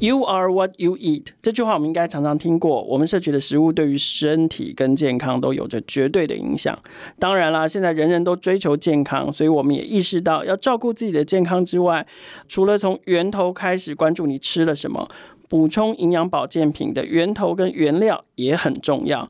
You are what you eat，这句话我们应该常常听过。我们摄取的食物对于身体跟健康都有着绝对的影响。当然啦，现在人人都追求健康，所以我们也意识到要照顾自己的健康之外，除了从源头开始关注你吃了什么，补充营养保健品的源头跟原料也很重要。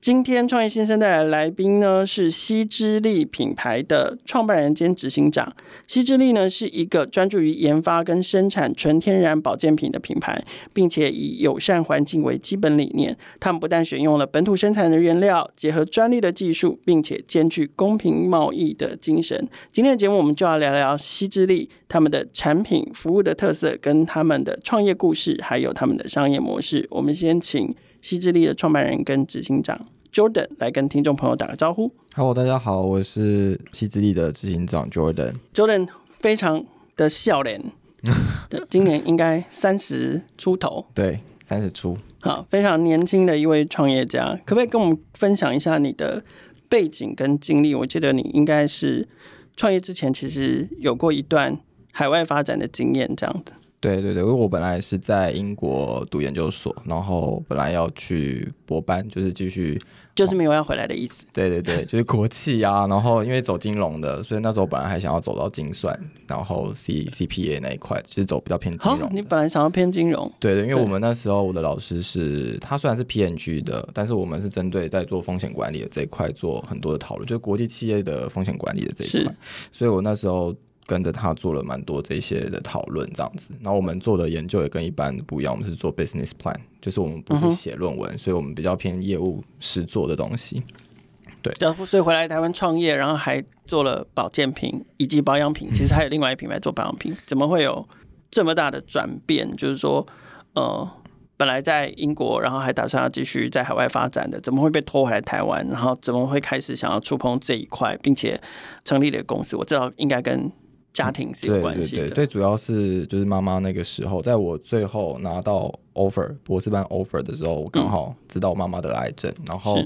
今天创业新生代的来宾呢，是西之力品牌的创办人兼执行长。西之力呢是一个专注于研发跟生产纯天然保健品的品牌，并且以友善环境为基本理念。他们不但选用了本土生产的原料，结合专利的技术，并且兼具公平贸易的精神。今天的节目我们就要聊聊西之力他们的产品、服务的特色，跟他们的创业故事，还有他们的商业模式。我们先请。西之力的创办人跟执行长 Jordan 来跟听众朋友打个招呼。Hello，大家好，我是西之力的执行长 Jordan。Jordan 非常的笑脸，今年应该三十出头。对，三十出。好，非常年轻的一位创业家，可不可以跟我们分享一下你的背景跟经历？我记得你应该是创业之前其实有过一段海外发展的经验，这样子。对对对，因为我本来是在英国读研究所，然后本来要去博班，就是继续，就是没有要回来的意思。对对对，就是国企啊，然后因为走金融的，所以那时候本来还想要走到精算，然后 C CPA 那一块，就是走比较偏金融。哦，你本来想要偏金融？对对，因为我们那时候我的老师是，他虽然是 P N G 的，但是我们是针对在做风险管理的这一块做很多的讨论，就是国际企业的风险管理的这一块，所以我那时候。跟着他做了蛮多这些的讨论，这样子。然后我们做的研究也跟一般不一样，我们是做 business plan，就是我们不是写论文，嗯，所以我们比较偏业务实做的东西。对，所以回来台湾创业，然后还做了保健品以及保养品，其实还有另外一品牌做保养品，怎么会有这么大的转变？就是说，呃，本来在英国，然后还打算要继续在海外发展的，怎么会被拖回来台湾？然后怎么会开始想要触碰这一块，并且成立了公司？我知道应该跟。家庭是有关系的，对对对，对，主要是就是妈妈那个时候，在我最后拿到 offer 博士班 offer 的时候，我刚好知道我妈妈得癌症，嗯，然后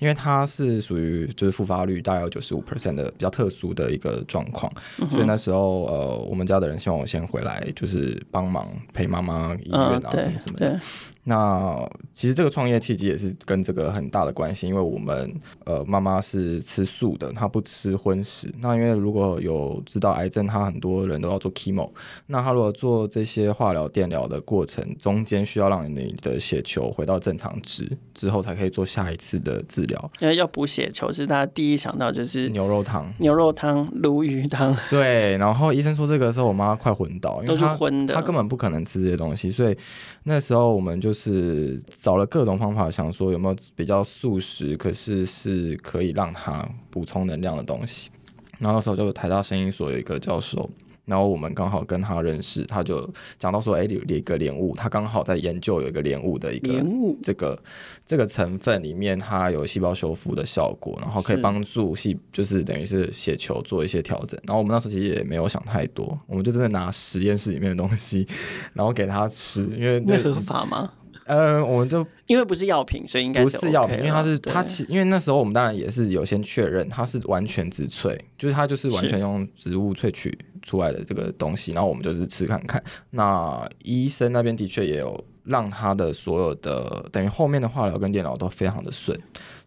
因为她是属于就是复发率大概有九十五 percent 的比较特殊的一个状况，嗯，所以那时候呃，我们家的人希望我先回来，就是帮忙陪妈妈医院啊什么什么的。嗯那其实这个创业契机也是跟这个很大的关系，因为我们呃妈妈是吃素的，她不吃荤食。那因为如果有知道癌症，她很多人都要做 chemo，那她如果做这些化疗、电疗的过程中间，需要让你的血球回到正常值之后，才可以做下一次的治疗。因为要补血球，是大家第一想到就是牛肉汤、牛肉汤、鲈鱼汤。对，然后医生说这个时候，我妈快昏倒，因为都是昏的，她根本不可能吃这些东西，所以那时候我们就。是找了各种方法，想说有没有比较素食，可是是可以让她补充能量的东西。然后那时候就台大生医所有一个教授。然后我们刚好跟他认识，他就讲到说，哎，有一个莲雾，他刚好在研究有一个莲雾的一个这个这个成分里面，它有细胞修复的效果，然后可以帮助细，就是等于是血球做一些调整。然后我们那时候其实也没有想太多，我们就真的拿实验室里面的东西，然后给他吃，因为那合法吗？呃，我们就因为不是药品，所以应该不是药品，因为它是它其因为那时候我们当然也是有先确认它是完全植萃，就是它就是完全用植物萃取出来的这个东西，然后我们就是吃看看。那医生那边的确也有让他的所有的等于后面的化疗跟电脑都非常的顺，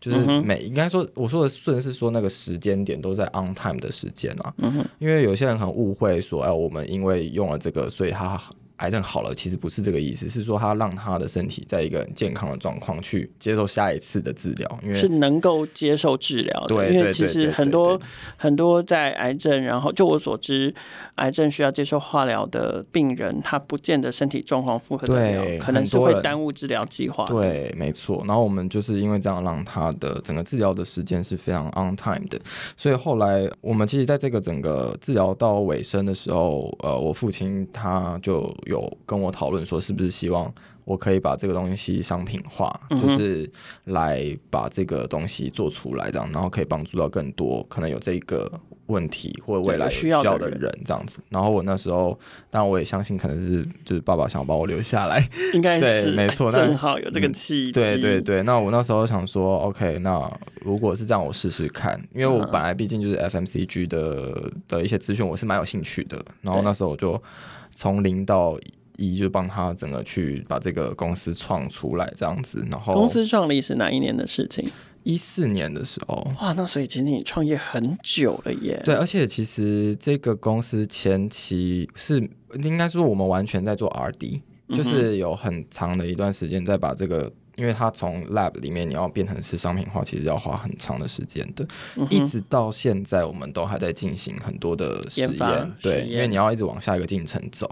就是每、嗯、应该说我说的顺是说那个时间点都在 on time 的时间啊、嗯，因为有些人很误会说，哎，我们因为用了这个，所以他。癌症好了，其实不是这个意思，是说他让他的身体在一个很健康的状况去接受下一次的治疗，因为是能够接受治疗的。对，因为其实很多很多在癌症，然后就我所知，癌症需要接受化疗的病人，他不见得身体状况负荷得了，可能是会耽误治疗计划。对，没错。然后我们就是因为这样，让他的整个治疗的时间是非常 on time 的。所以后来我们其实在这个整个治疗到尾声的时候，呃，我父亲他就。有跟我讨论说，是不是希望我可以把这个东西商品化，嗯、就是来把这个东西做出来，这样，然后可以帮助到更多可能有这个问题或者未来需要的人这样子。然后我那时候，当然我也相信，可能是就是爸爸想把我留下来，应该 是没错，正好有这个契机、嗯。对对对，那我那时候想说，OK，那如果是这样，我试试看，因为我本来毕竟就是 FMCG 的的一些资讯，我是蛮有兴趣的。然后那时候我就从零到一，就帮他整个去把这个公司创出来，这样子。然后公司创立是哪一年的事情？一四年的时候，哇，那所以其实你创业很久了耶。对，而且其实这个公司前期是应该说我们完全在做 RD，就是有很长的一段时间在把这个。因为它从 lab 里面你要变成是商品化，其实要花很长的时间的，嗯，一直到现在我们都还在进行很多的实验，对，因为你要一直往下一个进程走，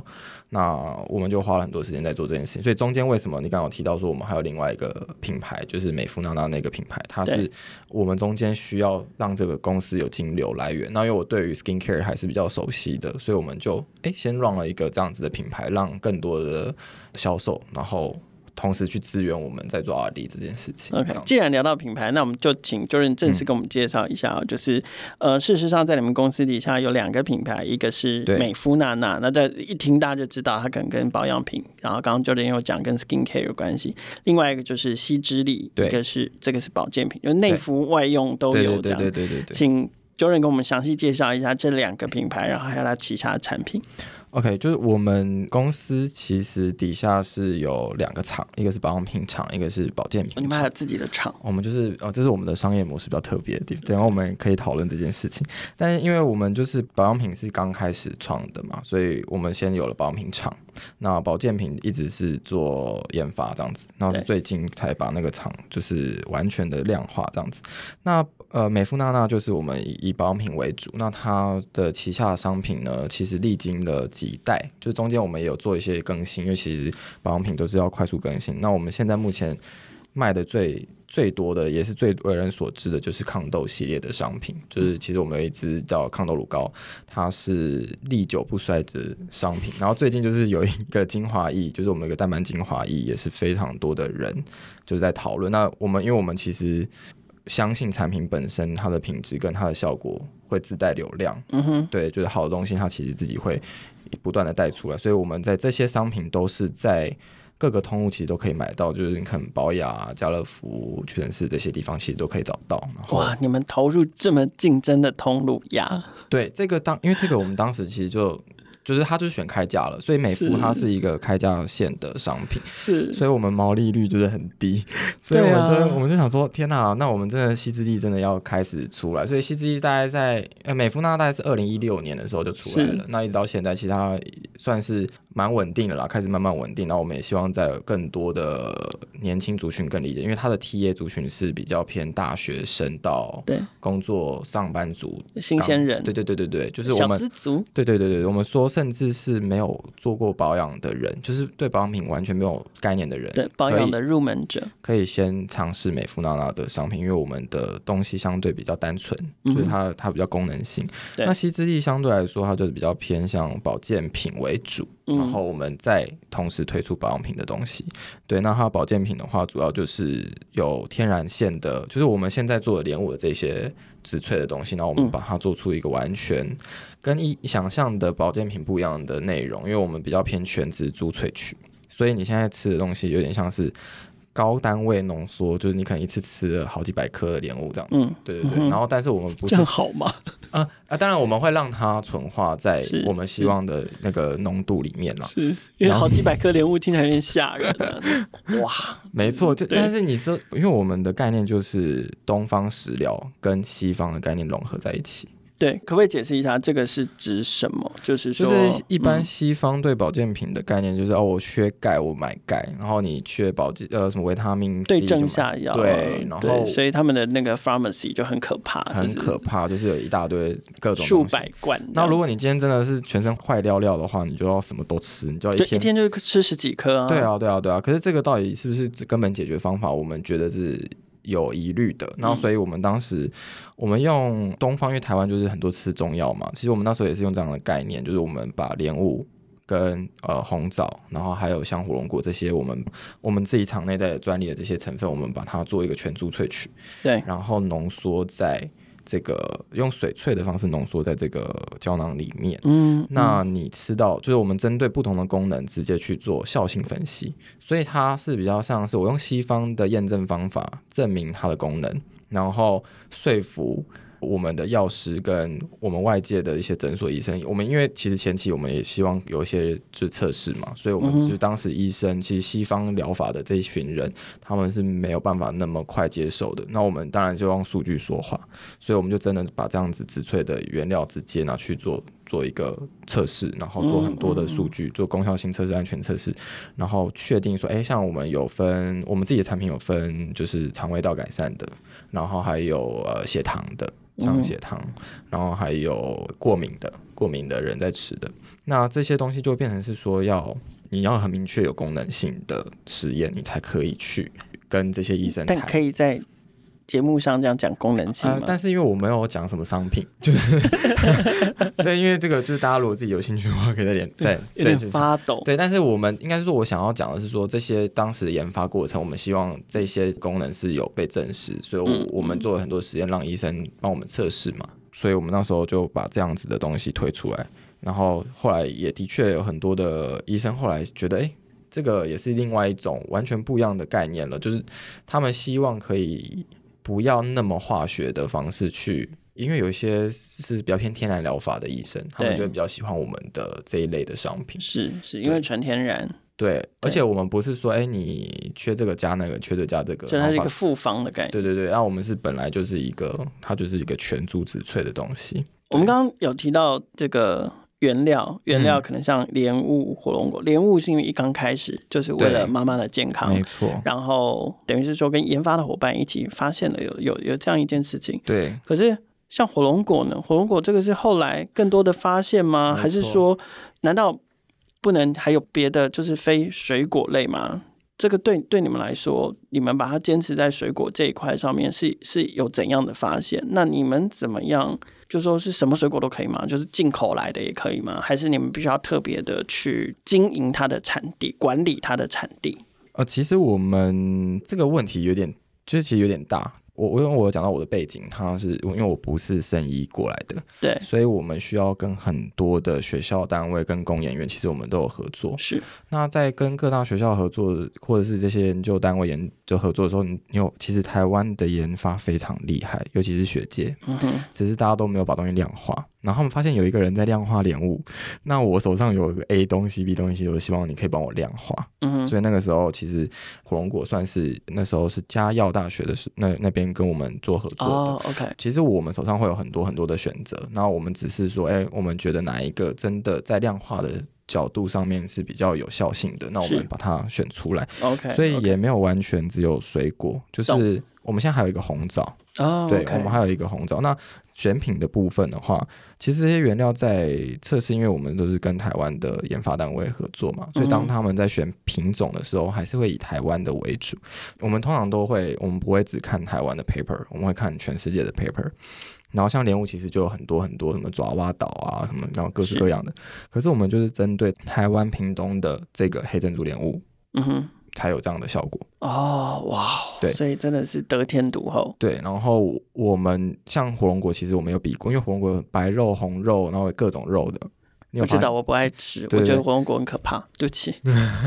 那我们就花了很多时间在做这件事情。所以中间为什么你刚刚有提到说我们还有另外一个品牌，就是美肤娜娜那个品牌，它是我们中间需要让这个公司有金流来源。那因为我对于 skincare 还是比较熟悉的，所以我们就哎先 run 了一个这样子的品牌，让更多的销售，然后。同时去支援我们在做 RD 这件事情。OK，既然聊到品牌，那我们就请 Jordan 正式跟我们介绍一下，嗯、就是呃，事实上在你们公司底下有两个品牌，一个是美肤娜娜，那在一听大家就知道它可能跟保养品，然后刚刚 Jordan 又讲跟 skincare 有关系。另外一个就是矽之力，一个是这个是保健品，就内服外用都有这样。对对对对对，对，请 Jordan 跟我们详细介绍一下这两个品牌，然后还有它旗下的产品。OK，就是我们公司其实底下是有两个厂，一个是保养品厂，一个是保健品。你们还有自己的厂？我们就是哦，这是我们的商业模式比较特别的地方。等下我们可以讨论这件事情。但是因为我们就是保养品是刚开始创的嘛，所以我们先有了保养品厂。那保健品一直是做研发这样子，然后最近才把那个厂就是完全的量化这样子。那呃，美肤娜娜就是我们以以保养品为主，那它的旗下的商品呢，其实历经了几代，就中间我们也有做一些更新，因为其实保养品都是要快速更新。那我们现在目前卖的最最多的，也是最为人所知的，就是抗痘系列的商品。就是其实我们有一支叫抗痘乳膏，它是历久不衰的商品。然后最近就是有一个精华液，就是我们有一个淡斑精华液，也是非常多的人就是在讨论。那我们因为我们其实。相信产品本身，它的品质跟它的效果会自带流量。嗯哼，对，就是好的东西，它其实自己会不断的带出来。所以我们在这些商品都是在各个通路其实都可以买到，就是你看保雅、家乐福、屈臣氏这些地方其实都可以找到。哇，你们投入这么竞争的通路呀？对，这个当因为这个我们当时其实就。就是它就是选开价了，所以美肤它是一个开价线的商品，是，所以我们毛利率就是很低，所以我们就、啊、我们就想说，天哪，那我们真的西之地真的要开始出来，所以西之地大概在呃美孚那大概是二零一六年的时候就出来了，那一直到现在，其实它算是蛮稳定的啦，开始慢慢稳定，然后我们也希望在更多的年轻族群更理解，因为它的 TA 族群是比较偏大学生到对。工作上班族新鲜人，对对对对对，就是我们小资族，对对对对，我们说。甚至是没有做过保养的人，就是对保养品完全没有概念的人，对保养的入门者，可以先尝试美肤娜娜的商品，因为我们的东西相对比较单纯，嗯，就是它它比较功能性。那西之力相对来说，它就是比较偏向保健品为主，嗯，然后我们再同时推出保养品的东西。对，那它保健品的话，主要就是有天然线的，就是我们现在做的莲雾的这些植萃的东西，然后我们把它做出一个完全。跟一想象的保健品不一样的内容，因为我们比较偏全植株萃取，所以你现在吃的东西有点像是高单位浓缩，就是你可能一次吃了好几百颗的莲雾这样。嗯，对对对。嗯、然后，但是我们不是这样好吗？啊啊！当然我们会让它纯化在我们希望的那个浓度里面了。是因为好几百颗莲雾听起来有点吓人、啊。哇，没错，就但是你说，因为我们的概念就是东方食疗跟西方的概念融合在一起。对，可不可以解释一下这个是指什么？就是说，就是一般西方对保健品的概念就是、嗯、哦，我缺钙，我买钙，然后你缺保健呃什么维他命 C 对症下药，对，然后所以他们的那个 pharmacy 就很可怕，很可怕，就是有一大堆各种数百罐。那如果你今天真的是全身坏掉料的话，你就要什么都吃，你就要一天就一天就吃十几颗啊。对啊，对啊，对啊。可是这个到底是不是根本解决方法？我们觉得是。有疑虑的，然后所以我们当时我们用东方，因为台湾就是很多吃中药嘛，其实我们那时候也是用这样的概念，就是我们把莲雾跟呃红枣，然后还有像火龙果这些，我们我们自己厂内在专利的这些成分，我们把它做一个全株萃取，对，然后浓缩在这个用水萃的方式浓缩在这个胶囊里面。嗯，那你吃到就是我们针对不同的功能直接去做效性分析，所以它是比较像是我用西方的验证方法证明它的功能，然后说服。我们的药师跟我们外界的一些诊所医生，我们因为其实前期我们也希望有一些就是测试嘛，所以我们就当时医生其实西方疗法的这一群人，他们是没有办法那么快接受的。那我们当然就用数据说话，所以我们就真的把这样子植萃的原料直接拿去做做一个测试，然后做很多的数据，做功效性测试、安全测试，然后确定说，哎，像我们有分我们自己的产品有分，就是肠胃道改善的，然后还有呃血糖的。降血糖，然后还有过敏的，过敏的人在吃的，那这些东西就变成是说要你要很明确有功能性的实验，你才可以去跟这些医生谈。但可以在。节目上这样讲功能性、呃，但是因为我没有讲什么商品，就是 对，因为这个就是大家如果自己有兴趣的话，可以在点对，有点发抖。对，但是我们应该是说，我想要讲的是说，这些当时的研发过程，我们希望这些功能是有被证实，所以我，我们做了很多实验，让医生帮我们测试嘛。所以我们那时候就把这样子的东西推出来，然后后来也的确有很多的医生后来觉得，哎，这个也是另外一种完全不一样的概念了，就是他们希望可以。不要那么化学的方式去，因为有一些是比较偏天然疗法的医生，他们就会比较喜欢我们的这一类的商品。是是，因为纯天然。对，对，而且我们不是说，哎，你缺这个加那个，缺这加这个，就它是一个复方的概念。对对对，然后我们是本来就是一个，它就是一个全株植萃的东西。我们刚刚有提到这个。原料原料可能像莲雾、火龙果，莲、嗯、雾是因为一刚开始就是为了妈妈的健康，没错。然后等于是说跟研发的伙伴一起发现了有有有这样一件事情，对。可是像火龙果呢？火龙果这个是后来更多的发现吗？还是说，难道不能还有别的，就是非水果类吗？这个对对你们来说，你们把它坚持在水果这一块上面是是有怎样的发现？那你们怎么样？就说是什么水果都可以吗？就是进口来的也可以吗？还是你们必须要特别的去经营它的产地，管理它的产地？呃，其实我们这个问题有点，就是其实有点大。我我因为我有讲到我的背景，他是因为我不是生医过来的，对，所以我们需要跟很多的学校单位跟工研院，其实我们都有合作。是，那在跟各大学校合作，或者是这些研究单位研究合作的时候，你有其实台湾的研发非常厉害，尤其是学界，嗯，只是大家都没有把东西量化。然后他们发现有一个人在量化莲雾，那我手上有一个 A 东西、B 东西，我希望你可以帮我量化。嗯，所以那个时候其实火龙果算是那时候是嘉药大学的时那那边跟我们做合作的。哦，OK。其实我们手上会有很多很多的选择，然后我们只是说，哎，我们觉得哪一个真的在量化的角度上面是比较有效性的，那我们把它选出来。OK。所以也没有完全只有水果，就是我们现在还有一个红枣。哦，对，我们还有一个红枣。那选品的部分的话，其实这些原料在测试，因为我们都是跟台湾的研发单位合作嘛，所以当他们在选品种的时候，还是会以台湾的为主。我们通常都会，我们不会只看台湾的 paper，我们会看全世界的 paper。然后像莲雾，其实就有很多很多什么爪哇岛啊，什么然后各式各样的。可是我们就是针对台湾屏东的这个黑珍珠莲雾。嗯哼。才有这样的效果哦，哇，对，所以真的是得天独厚。对，然后我们像火龙果，其实我们有比过，因为火龙果白肉、红肉，然后各种肉的。我知道，我不爱吃，我觉得火龙果很可怕。对不起，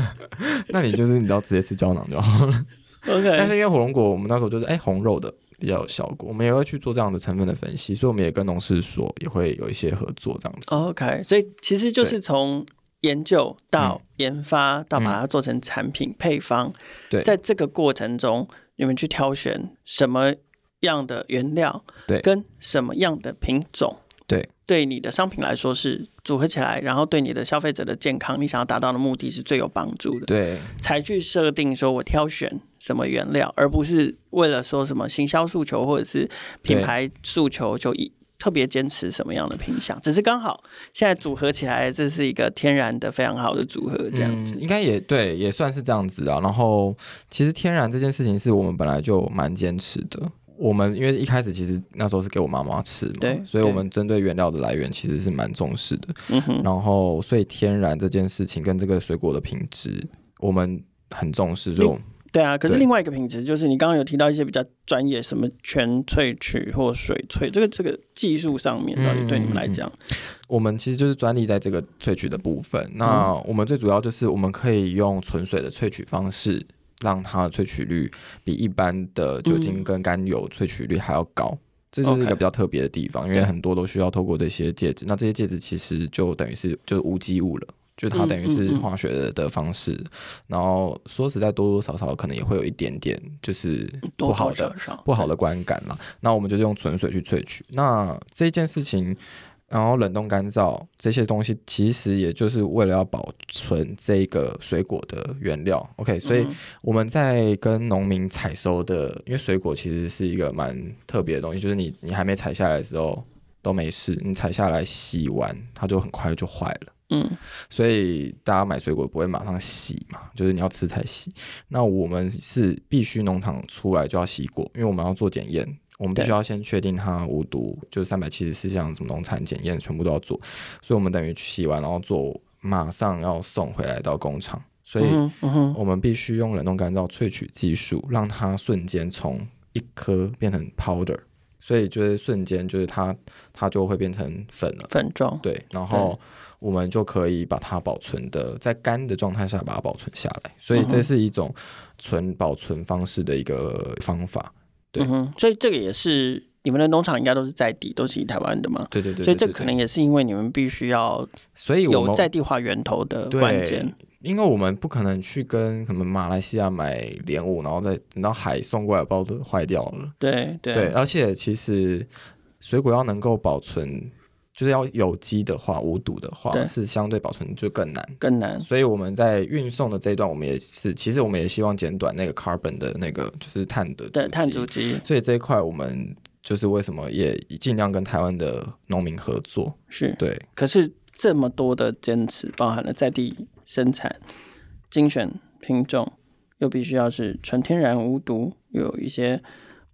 那你就是你知道直接吃胶囊就好了。OK，但是因为火龙果，我们那时候就是哎红肉的比较有效果，我们也会去做这样的成分的分析，所以我们也跟农事所也会有一些合作这样子。OK，所以其实就是从。研究到研发到把它做成产品配方，对，在这个过程中，你们去挑选什么样的原料，对，跟什么样的品种，对，对你的商品来说是组合起来，然后对你的消费者的健康，你想要达到的目的是最有帮助的，对，才去设定说我挑选什么原料，而不是为了说什么行销诉求或者是品牌诉求就以。特别坚持什么样的品相，只是刚好现在组合起来，这是一个天然的非常好的组合，这样子、嗯、应该也对，也算是这样子啊。然后其实天然这件事情是我们本来就蛮坚持的。我们因为一开始其实那时候是给我妈妈吃嘛，对，所以我们针对原料的来源其实是蛮重视的。嗯哼，然后所以天然这件事情跟这个水果的品质，我们很重视，就。对啊，可是另外一个品质就是你刚刚有提到一些比较专业，什么全萃取或水萃，这个这个技术上面到底对你们来讲，嗯、我们其实就是专利在这个萃取的部分。那我们最主要就是我们可以用纯水的萃取方式，让它的萃取率比一般的酒精跟甘油萃取率还要高，这就是一个比较特别的地方，因为很多都需要透过这些介质，那这些介质其实就等于是就是无机物了。就它等于是化学的方式，嗯嗯嗯、然后说实在多多少少可能也会有一点点就是不好的不好的观感嘛。那我们就用纯水去萃取。那这件事情，然后冷冻干燥这些东西，其实也就是为了要保存这个水果的原料。OK，所以我们在跟农民采收的，因为水果其实是一个蛮特别的东西，就是你你还没采下来的时候都没事，你采下来洗完，它就很快就坏了。嗯，所以大家买水果不会马上洗嘛，就是你要吃才洗。那我们是必须农场出来就要洗果，因为我们要做检验，我们必须要先确定它无毒，就是三百七十四项什么农产检验全部都要做。所以我们等于洗完然后做，马上要送回来到工厂，所以我们必须用冷冻干燥萃取技术，让它瞬间从一颗变成 powder，所以就是瞬间就是它它就会变成粉了，粉状。对，然后。我们就可以把它保存的在干的状态下把它保存下来，所以这是一种存保存方式的一个方法。对，嗯、所以这个也是你们的农场应该都是在地，都是以台湾的嘛？对对对，对。所以这可能也是因为你们必须要，所以有在地化源头的关键。因为我们不可能去跟可能马来西亚买莲雾，然后再等到海送过来包都坏掉了。对对，对，而且其实水果要能够保存。就是要有机的话，无毒的话，是相对保存就更难，更难。所以我们在运送的这一段，我们也是，其实我们也希望减短那个 carbon 的那个就是碳的对碳足迹。所以这一块我们就是为什么也尽量跟台湾的农民合作，是对。可是这么多的坚持，包含了在地生产、精选品种，又必须要是纯天然无毒，又有一些。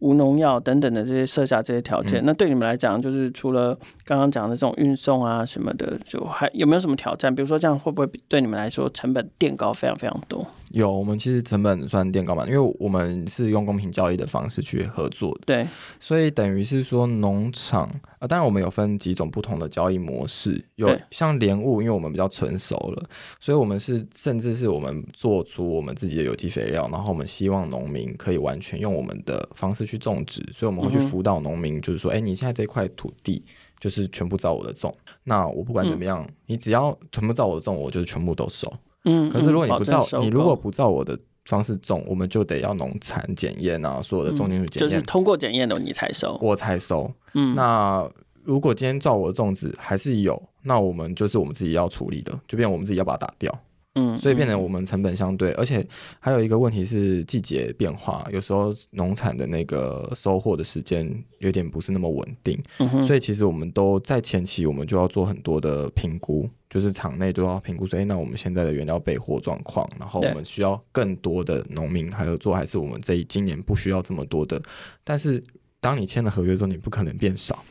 无农药等等的这些设下这些条件，嗯，那对你们来讲，就是除了刚刚讲的这种运送啊什么的，就还有没有什么挑战？比如说这样会不会对你们来说成本垫高非常非常多？有，我们其实成本算垫高嘛，因为我们是用公平交易的方式去合作的，对，所以等于是说农场啊，当然我们有分几种不同的交易模式，有像莲雾，因为我们比较成熟了，所以我们是甚至是我们做出我们自己的有机肥料，然后我们希望农民可以完全用我们的方式去种植，所以我们会去辅导农民，就是说，哎、嗯，你现在这块土地就是全部照我的种，那我不管怎么样，嗯、你只要全部照我的种，我就是全部都收。嗯，可是如果你不照，你如果不照我的方式种，我们就得要农残检验啊，所有的重金属检验，就是通过检验的你才收，我才收。嗯，那如果今天照我的种植还是有，那我们就是我们自己要处理的，就变我们自己要把它打掉。嗯，所以变成我们成本相对，而且还有一个问题是季节变化，有时候农产的那个收获的时间有点不是那么稳定，所以其实我们都在前期我们就要做很多的评估，就是场内都要评估说，哎，那我们现在的原料备货状况，然后我们需要更多的农民还有做，还是我们这一今年不需要这么多的，但是当你签了合约之后，你不可能变少。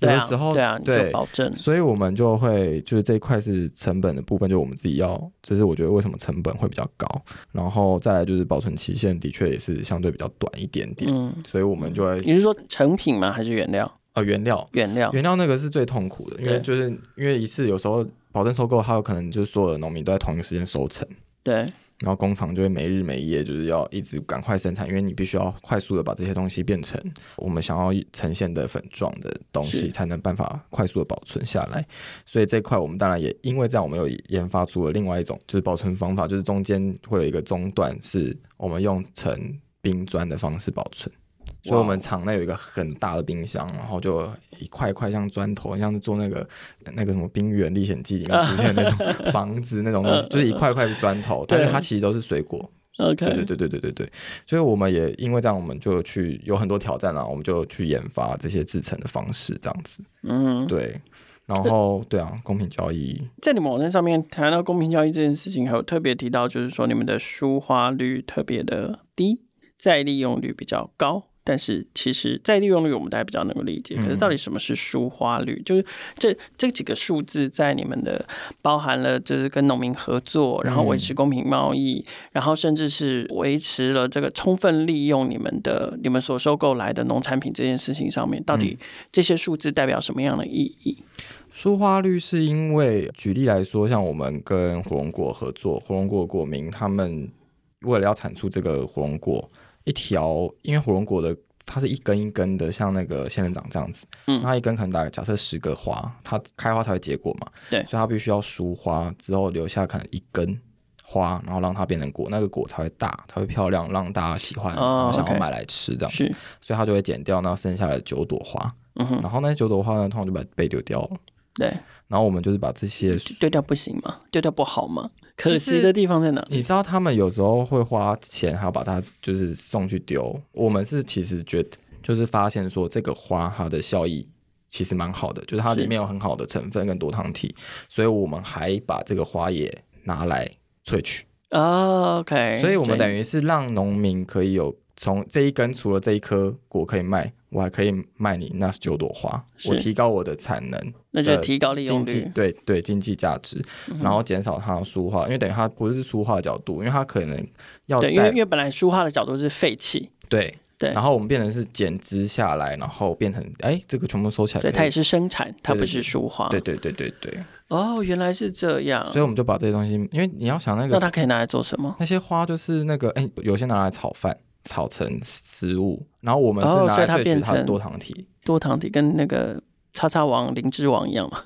有的时候，对啊，对，保证，所以我们就会就是这一块是成本的部分，就我们自己要，这是我觉得为什么成本会比较高，然后再来就是保存期限的确也是相对比较短一点点，嗯，所以我们就会，你是说成品吗？还是原料？啊、呃，原料，原料，原料那个是最痛苦的，因为就是因为一次有时候保证收购，还有可能就是所有的农民都在同一个时间收成，对。然后工厂就会没日没夜，就是要一直赶快生产，因为你必须要快速的把这些东西变成我们想要呈现的粉状的东西，才能办法快速的保存下来。所以这块我们当然也因为这样，我们有研发出了另外一种就是保存方法，就是中间会有一个中段，是我们用成冰砖的方式保存。所以，我们厂内有一个很大的冰箱，然后就一块一块像砖头，像是做那个那个什么《冰原历险记》里面出现的那种 房子那种东西，就是一块一块砖头，但是它其实都是水果。OK，对对对对对对对。所以我们也因为这样，我们就去有很多挑战啊，我们就去研发这些制成的方式，这样子。嗯，对。然后，对啊，公平交易在你们网站上面谈到公平交易这件事情，还有特别提到，就是说你们的书花率特别的低，再利用率比较高。但是其实在利用率我们大家比较能够理解。可是到底什么是舒花率？嗯、就是这这几个数字在你们的包含了就是跟农民合作，然后维持公平贸易，嗯、然后甚至是维持了这个充分利用你们的你们所收购来的农产品这件事情上面，到底这些数字代表什么样的意义？舒花率是因为举例来说，像我们跟火龙果合作，火龙果果民他们为了要产出这个火龙果。一条，因为火龙果的它是一根一根的，像那个仙人掌这样子，嗯，它一根可能大概假设十个花，它开花才会结果嘛，对，所以它必须要疏花之后留下可能一根花，然后让它变成果，那个果才会大，才会漂亮，让大家喜欢，然后想要买来吃这样子，所以它就会剪掉那剩下来的九朵花，嗯哼，然后那九朵花呢，通常就把被丢掉了，对，然后我们就是把这些丢掉不行吗？丢掉不好吗？可惜的地方在哪？你知道他们有时候会花钱，还要把它就是送去丢。我们是其实觉得，就是发现说这个花它的效益其实蛮好的，就是它里面有很好的成分跟多糖体，所以我们还把这个花也拿来萃取。Oh, OK，所以我们等于是让农民可以有从这一根除了这一颗果可以卖。我还可以卖你那九朵花，我提高我的产能，那就提高利用率，对对，经济价值，然后减少它的书画，因为等于它不是书画角度，因为它可能要对，因为因为本来书画的角度是废弃，对对，然后我们变成是减枝下来，然后变成哎，这个全部收起来，所以它也是生产，它不是书画，对对对对对。哦，原来是这样，所以我们就把这些东西，因为你要想那个，那它可以拿来做什么？那些花就是那个哎，有些拿来炒饭。炒成食物，然后我们是拿来萃取它的多糖体，哦、多糖体跟那个叉叉王、灵芝王一样嘛。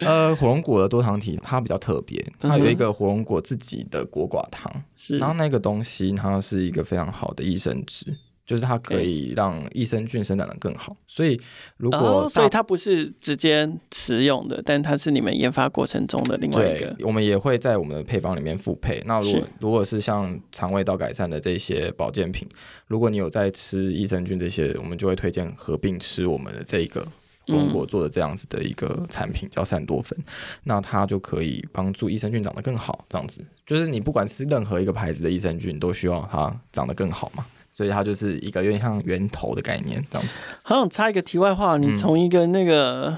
呃，火龙果的多糖体它比较特别，它有一个火龙果自己的果寡糖，然后那个东西它是一个非常好的益生质。就是它可以让益生菌生长得更好，所以如果、哦、所以它不是直接食用的，但它是你们研发过程中的另外一个。我们也会在我们的配方里面复配。那如果如果是像肠胃道改善的这些保健品，如果你有在吃益生菌这些，我们就会推荐合并吃我们的这一个火龙果做的这样子的一个产品，嗯、叫善多酚。那它就可以帮助益生菌长得更好，这样子就是你不管吃任何一个牌子的益生菌，都需要它长得更好嘛。所以它就是一个有点像源头的概念，这样子。好想插一个题外话，你从一个那个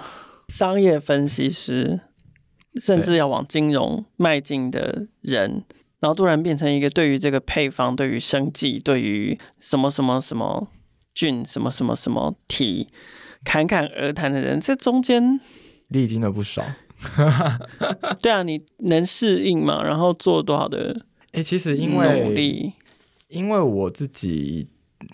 商业分析师，嗯、甚至要往金融迈进的人，然后突然变成一个对于这个配方、对于生计、对于什么什么什么菌、什么什么什么体侃侃而谈的人，这中间历经了不少。对啊，你能适应吗？然后做多少的？哎、欸，其实因为努力。因为我自己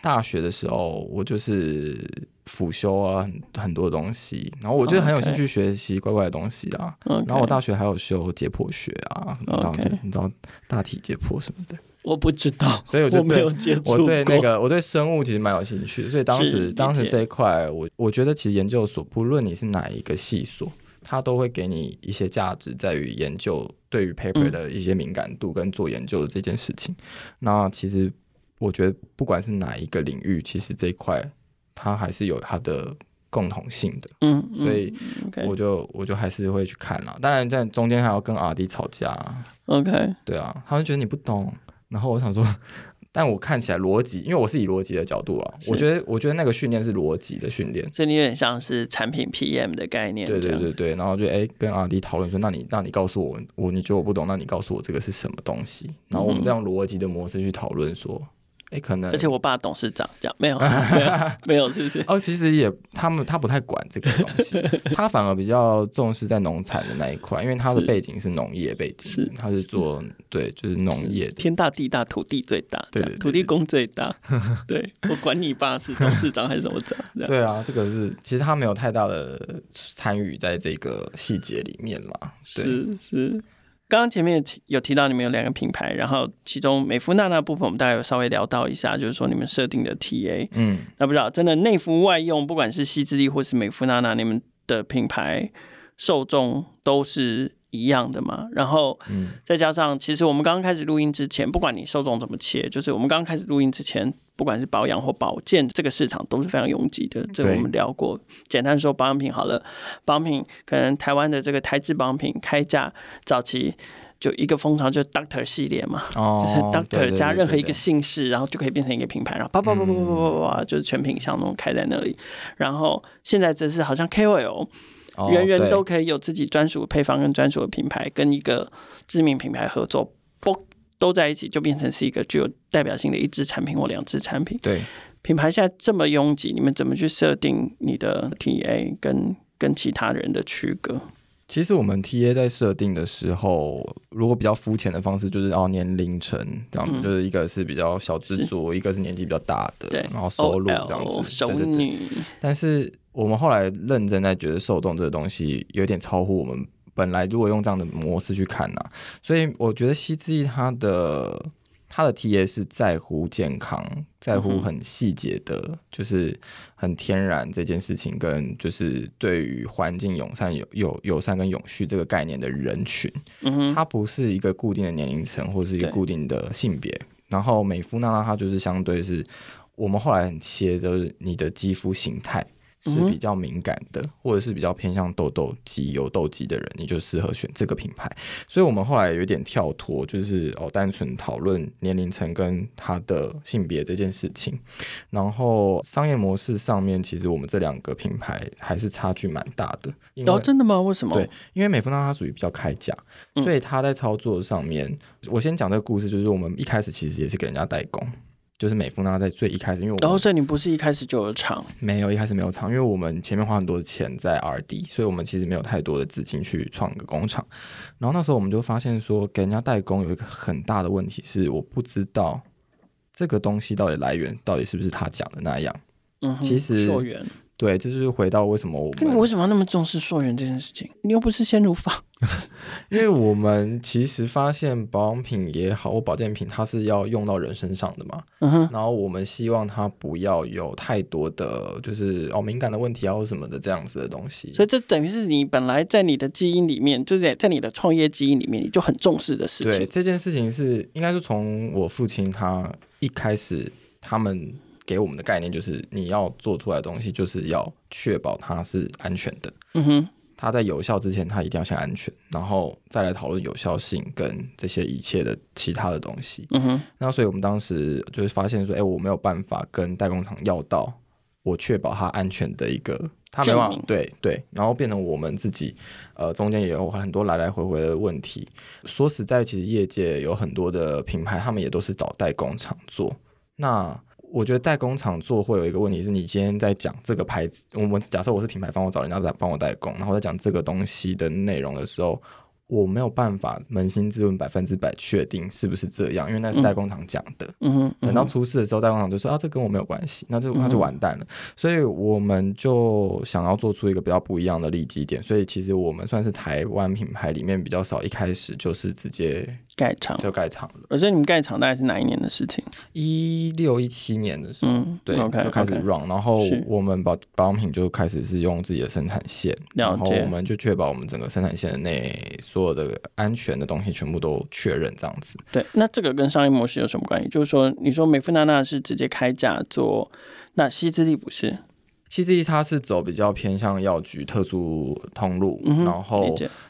大学的时候，我就是辅修啊很很多东西，然后我就很有兴趣学习怪怪的东西啊。Okay. 然后我大学还有修解剖学啊，Okay. 你知道大体解剖什么的？我不知道，所以我就我没有接触。我对那个我对生物其实蛮有兴趣的，所以当时当时这一块，我我觉得其实研究所不论你是哪一个系所，它都会给你一些价值，在于研究对于 paper 的一些敏感度跟做研究的这件事情。嗯、那其实我觉得不管是哪一个领域，其实这一块它还是有它的共同性的。嗯，嗯，所以我就我就还是会去看啦。当然在中间还要跟阿迪吵架。OK，对啊，他们觉得你不懂，然后我想说。但我看起来逻辑，因为我是以逻辑的角度啊，我觉得我觉得那个训练是逻辑的训练，所以你有点像是产品 PM 的概念。对对对对，然后就哎跟阿迪讨论说，那你那你告诉我，我你觉得我不懂，那你告诉我这个是什么东西，然后我们再用逻辑的模式去讨论说。哎，可能，而且我爸董事长这样没有，没有，没有，是不是？哦，其实也，他们他不太管这个东西，他反而比较重视在农产的那一块，因为他的背景是农业背景，是他是做对，就是农业，天大地大，土地最大，对，土地公最大，对，我管你爸是董事长还是什么长，对啊，这个是其实他没有太大的参与在这个细节里面嘛，是是。刚刚前面有提到你们有两个品牌，然后其中美肤娜娜部分我们大概有稍微聊到一下，就是说你们设定的 TA，嗯，那不知道真的内服外用，不管是西之力或是美肤娜娜，你们的品牌受众都是一样的嘛？然后，嗯，再加上其实我们刚刚开始录音之前，不管你受众怎么切，就是我们刚刚开始录音之前。不管是保养或保健，这个市场都是非常拥挤的。这个我们聊过。对简单说，保养品好了，保养品可能台湾的这个台制保养品开价早期就一个风潮，就是 Doctor 系列嘛，哦、就是 Doctor 加任何一个姓氏，然后就可以变成一个品牌，然后叭叭叭叭叭叭叭，就是全品项那种开在那里。然后现在则是好像 KOL，人人都可以有自己专属配方跟专属的品牌，跟一个知名品牌合作，不都在一起，就变成是一个具有代表性的一支产品或两支产品。对，品牌现在这么拥挤，你们怎么去设定你的 TA 跟跟其他人的区隔？其实我们 TA 在设定的时候，如果比较肤浅的方式，就是哦年龄层这样子，嗯、就是一个是比较小资族，一个是年纪比较大的，然后收入这样子，熟女。但是我们后来认真在觉得受众这个东西有点超乎我们本来如果用这样的模式去看呐、啊，所以我觉得西之翼它的。他的 TA 是在乎健康，在乎很细节的，嗯、就是很天然这件事情，跟就是对于环境友善、友友友善跟永续这个概念的人群。它不是一个固定的年龄层，或是一个固定的性别。然后美肤娜娜它就是相对是我们后来很切，就是你的肌肤形态。是比较敏感的，或者是比较偏向痘痘肌、油痘肌的人，你就适合选这个品牌。所以，我们后来有点跳脱，就是哦，单纯讨论年龄层跟他的性别这件事情。然后，商业模式上面，其实我们这两个品牌还是差距蛮大的。哦，真的吗？为什么？对，因为美肤娜它属于比较开价，所以它在操作上面，嗯、我先讲这个故事，就是我们一开始其实也是给人家代工。就是美丰，那在最一开始，因为我然后所以你不是一开始就有厂？没有，一开始没有厂，因为我们前面花很多的钱在 R&D，所以我们其实没有太多的资金去创个工厂。然后那时候我们就发现说，给人家代工有一个很大的问题是，我不知道这个东西到底来源到底是不是他讲的那样。嗯，其实。对，这就是回到为什么我们你为什么要那么重视溯源这件事情？你又不是鲜乳坊。因为我们其实发现保养品也好，或保健品，它是要用到人身上的嘛。嗯哼。然后我们希望它不要有太多的，就是哦敏感的问题啊或什么的这样子的东西。所以这等于是你本来在你的基因里面，就是在你的创业基因里面，你就很重视的事情。对，这件事情是应该是从我父亲他一开始他们。给我们的概念就是，你要做出来的东西，就是要确保它是安全的。嗯哼，它在有效之前，它一定要先安全，然后再来讨论有效性跟这些一切的其他的东西。嗯哼，那所以我们当时就是发现说，哎，我没有办法跟代工厂要到我确保它安全的一个，他没办法，对对，然后变成我们自己，呃，中间也有很多来来回回的问题。说实在，其实业界有很多的品牌，他们也都是找代工厂做。那我觉得代工厂做会有一个问题，是你今天在讲这个牌子，我们假设我是品牌方，我找人家来帮我代工，然后在讲这个东西的内容的时候。我没有办法扪心自问百分之百确定是不是这样，因为那是代工厂讲的。嗯哼，等到出事的时候，代工厂就说啊，这跟我没有关系，那就那就完蛋了。所以我们就想要做出一个比较不一样的利基点。所以其实我们算是台湾品牌里面比较少，一开始就是直接盖厂就盖厂了。而且你们盖厂大概是哪一年的事情？一六一七年的时候，对，就开始 run，然后我们保保养品就开始是用自己的生产线，然后我们就确保我们整个生产线内所有的安全的东西全部都确认这样子。对，那这个跟商业模式有什么关系？就是说，你说美肤娜娜是直接开价做，那皙之意不是？皙之意它是走比较偏向药局特殊通路，嗯、然后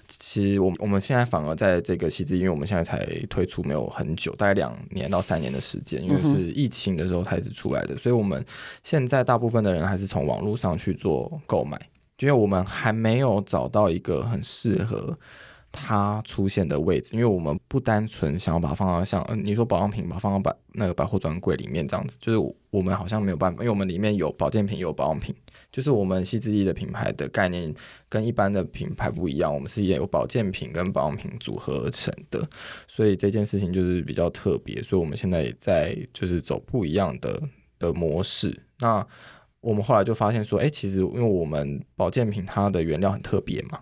其实我我们现在反而在这个皙之意，因为我们现在才推出没有很久，大概两年到三年的时间，因为是疫情的时候开始出来的，所以我们现在大部分的人还是从网络上去做购买。因为我们还没有找到一个很适合它出现的位置，因为我们不单纯想要把它放到像，嗯，你说保养品把它放到百那个百货专柜里面这样子，就是我们好像没有办法，因为我们里面有保健品，有保养品，就是我们皙之意的品牌的概念跟一般的品牌不一样，我们是也有保健品跟保养品组合而成的，所以这件事情就是比较特别，所以我们现在也在就是走不一样的的模式，那。我们后来就发现说，哎，其实因为我们保健品它的原料很特别嘛，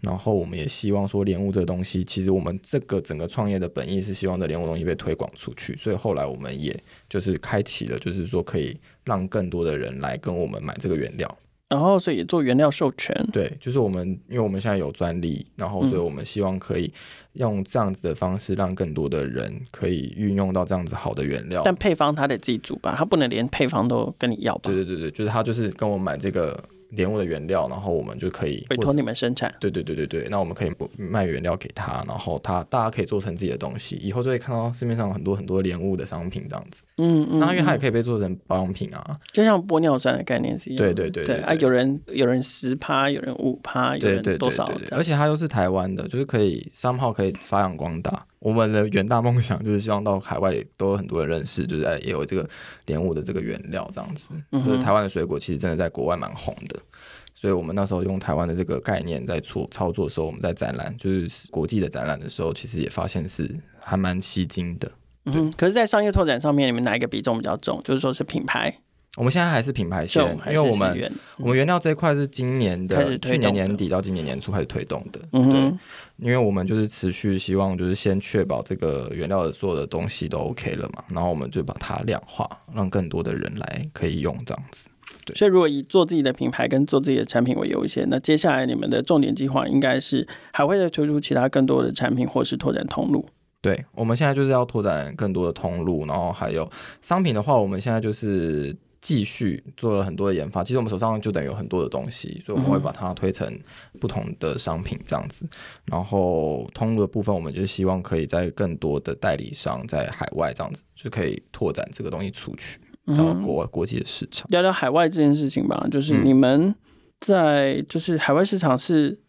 然后我们也希望说莲雾这个东西，其实我们这个整个创业的本意是希望这莲雾东西被推广出去，所以后来我们也就是开启了，就是说可以让更多的人来跟我们买这个原料。然后，所以也做原料授权。对，就是我们，因为我们现在有专利，然后，所以我们希望可以用这样子的方式，让更多的人可以运用到这样子好的原料。但配方他得自己煮吧，他不能连配方都跟你要吧？对对对对，就是他就是跟我买这个莲雾的原料，然后我们就可以委托你们生产。对对对对对，那我们可以卖原料给他，然后他大家可以做成自己的东西，以后就会看到市面上很多很多莲雾的商品这样子。嗯嗯，那因为它也可以被做成保养品啊，就像玻尿酸的概念是一样。对对对对，对啊，有人有人十趴，有人五趴，有人多少？而且它又是台湾的，就是可以商号可以发扬光大。我们的远大梦想就是希望到海外都有很多人认识，就是也有这个莲雾的这个原料这样子。嗯、就是台湾的水果其实真的在国外蛮红的，所以我们那时候用台湾的这个概念在做操作的时候，我们在展览就是国际的展览的时候，其实也发现是还蛮吸睛的。嗯，可是，在商业拓展上面，你们哪一个比重比较重？就是说是品牌。我们现在还是品牌线，因为我们、嗯、我们原料这一块是今年的去年年底到今年年初开始推动的。嗯哼，对，因为我们就是持续希望就是先确保这个原料的所有的东西都 OK 了嘛，然后我们就把它量化，让更多的人来可以用这样子。对，所以如果以做自己的品牌跟做自己的产品为优先，那接下来你们的重点计划应该是还会再推出其他更多的产品，或是拓展通路。对，我们现在就是要拓展更多的通路，然后还有商品的话，我们现在就是。继续做了很多的研发，其实我们手上就等于有很多的东西，所以我们会把它推成不同的商品这样子。嗯、然后通路的部分，我们就希望可以在更多的代理商在海外这样子，就可以拓展这个东西出去到国外、嗯、国际的市场。聊聊海外这件事情吧，就是你们在就是海外市场是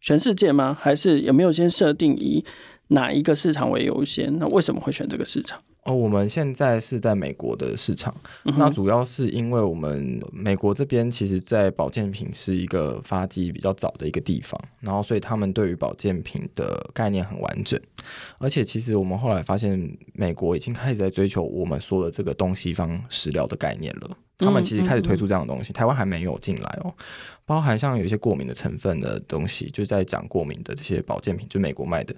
全世界吗？还是有没有先设定以哪一个市场为优先？那为什么会选这个市场？哦，我们现在是在美国的市场，嗯、那主要是因为我们美国这边其实，在保健品是一个发迹比较早的一个地方，然后所以他们对于保健品的概念很完整，而且其实我们后来发现，美国已经开始在追求我们说的这个东西方食疗的概念了，他们其实开始推出这样的东西，嗯嗯嗯、台湾还没有进来哦，包含像有一些过敏的成分的东西，就在讲过敏的这些保健品，就美国卖的，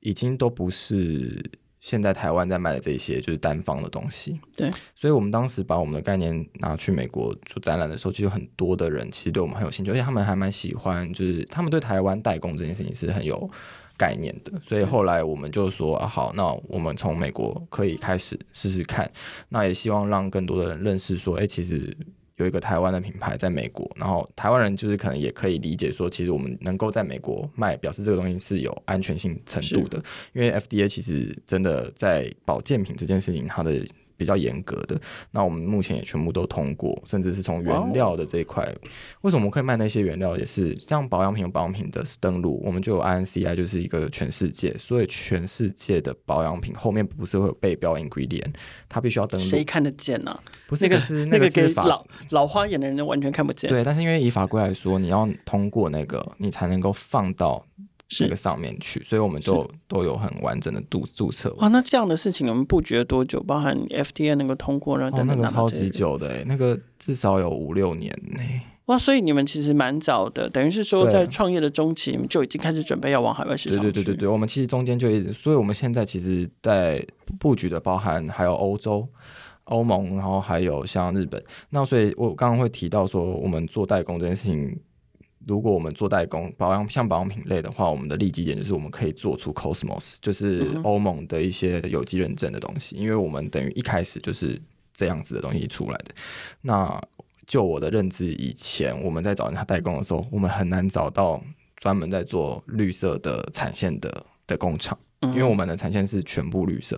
已经都不是。现在台湾在卖的这些就是单方的东西，对，所以我们当时把我们的概念拿去美国做展览的时候，其实有很多的人其实对我们很有兴趣，而且他们还蛮喜欢，就是他们对台湾代工这件事情是很有概念的，所以后来我们就说啊，好，那我们从美国可以开始试试看，那也希望让更多的人认识说，哎、欸，其实。有一个台湾的品牌在美国，然后台湾人就是可能也可以理解说，其实我们能够在美国卖，表示这个东西是有安全性程度的，因为 FDA 其实真的在保健品这件事情，它的。比较严格的，那我们目前也全部都通过，甚至是从原料的这一块，为什么我们可以卖那些原料？也是像保养品有保养品的登录，我们就有 INCI，就是一个全世界，所以全世界的保养品后面不是会有背标 ingredient，它必须要登录。谁看得见呢、啊？不是，那个是那个给老老花眼的人完全看不见。对，但是因为以法规来说，你要通过那个，你才能够放到。这个上面去，所以我们就都有很完整的注注册。哇，那这样的事情我们布局了多久？包含 FDA 能够通过，然后等等、哦、那个超级久的诶，那个至少有五六年呢。哇，所以你们其实蛮早的，等于是说在创业的中期，你们就已经开始准备要往海外市场。对对对对对，我们其实中间就一直，所以我们现在其实，在布局的包含还有欧洲、欧盟，然后还有像日本。那所以我刚刚会提到说，我们做代工这件事情。如果我们做代工保养，像保养品类的话，我们的利基点就是我们可以做出 Cosmos，就是欧盟的一些有机认证的东西，因为我们等于一开始就是这样子的东西出来的。那就我的认知，以前我们在找人家代工的时候，我们很难找到专门在做绿色的产线的的工厂，因为我们的产线是全部绿色，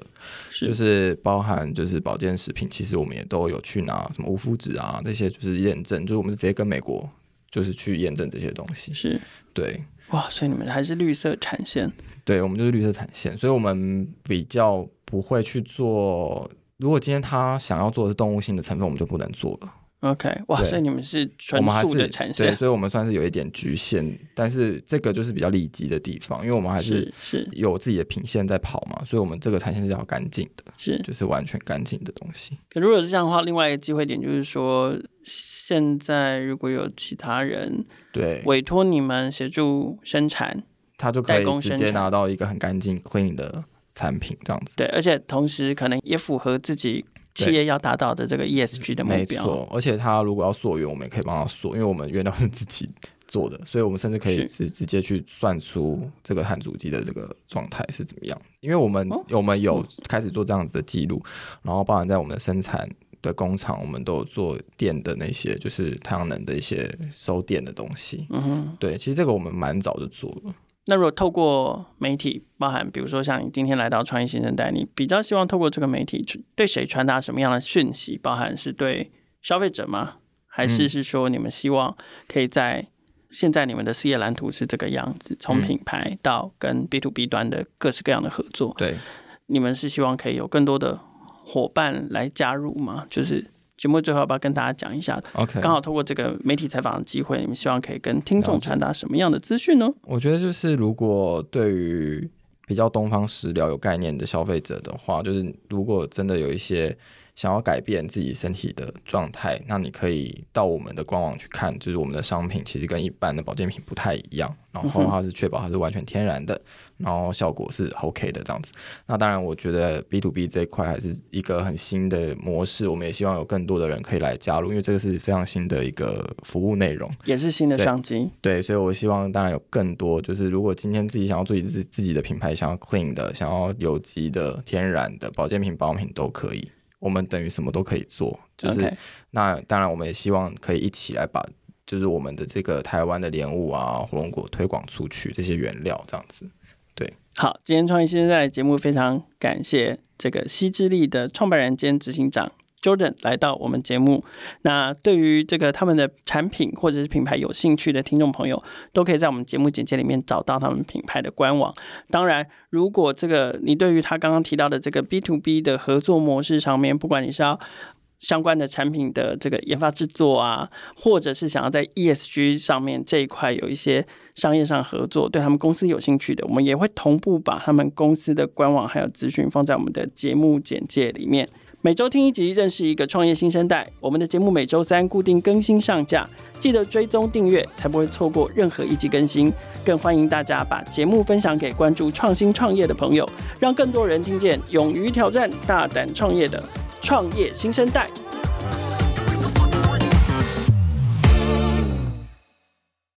就是包含就是保健食品，其实我们也都有去拿什么无麸质啊这些就是验证，就是我们是直接跟美国。就是去验证这些东西，是对哇，所以你们还是绿色产线，对，我们就是绿色产线，所以我们比较不会去做。如果今天他想要做的是动物性的成分，我们就不能做了。OK，哇，所以你们是纯素的产线，对，所以我们算是有一点局限，但是这个就是比较利基的地方，因为我们还是是有自己的品线在跑嘛，所以我们这个产线是要干净的，是就是完全干净的东西。可如果是这样的话，另外一个机会点就是说，现在如果有其他人对委托你们协助生产，他就可以直接拿到一个很干净 clean 的产品，这样子。对，而且同时可能也符合自己。企业要达到的这个 ESG 的目标，没错。而且它如果要溯源，我们也可以帮它溯，因为我们原料是自己做的，所以我们甚至可以直直接去算出这个碳足迹的这个状态是怎么样。因为我们、哦、我们有开始做这样子的记录，然后包含在我们的生产的工厂，我们都有做电的那些，就是太阳能的一些收电的东西。嗯哼，对，其实这个我们蛮早就做了。那如果透过媒体，包含比如说像你今天来到创业新生代，你比较希望透过这个媒体对谁传达什么样的讯息？包含是对消费者吗？还是是说你们希望可以在现在你们的事业蓝图是这个样子，从品牌到跟 B to B 端的各式各样的合作？对，你们是希望可以有更多的伙伴来加入吗？就是。节目最后要不要跟大家讲一下？OK，刚好透过这个媒体采访的机会，你们希望可以跟听众传达什么样的资讯呢？我觉得就是如果对于比较东方食疗有概念的消费者的话，就是如果真的有一些。想要改变自己身体的状态，那你可以到我们的官网去看，就是我们的商品其实跟一般的保健品不太一样，然后它是确保它是完全天然的，然后效果是 OK 的这样子。那当然，我觉得 B to B 这一块还是一个很新的模式，我们也希望有更多的人可以来加入，因为这个是非常新的一个服务内容，也是新的商机。对，所以我希望当然有更多，就是如果今天自己想要做自自己的品牌，想要 clean 的，想要有机的、天然的保健品、保养品都可以。我们等于什么都可以做，就是.那当然，我们也希望可以一起来把，就是我们的这个台湾的莲雾啊、火龙果推广出去，这些原料这样子。对，好，今天创业新生代节目非常感谢这个西之力的创办人兼执行长。Jordan 来到我们节目，那对于这个他们的产品或者是品牌有兴趣的听众朋友，都可以在我们节目简介里面找到他们品牌的官网。当然，如果这个你对于他刚刚提到的这个 B to B 的合作模式上面，不管你是要相关的产品的这个研发制作啊，或者是想要在 ESG 上面这一块有一些商业上合作，对他们公司有兴趣的，我们也会同步把他们公司的官网还有资讯放在我们的节目简介里面。每周听一集，认识一个创业新生代。我们的节目每周三固定更新上架，记得追踪订阅，才不会错过任何一集更新。更欢迎大家把节目分享给关注创新创业的朋友，让更多人听见勇于挑战、大胆创业的创业新生代。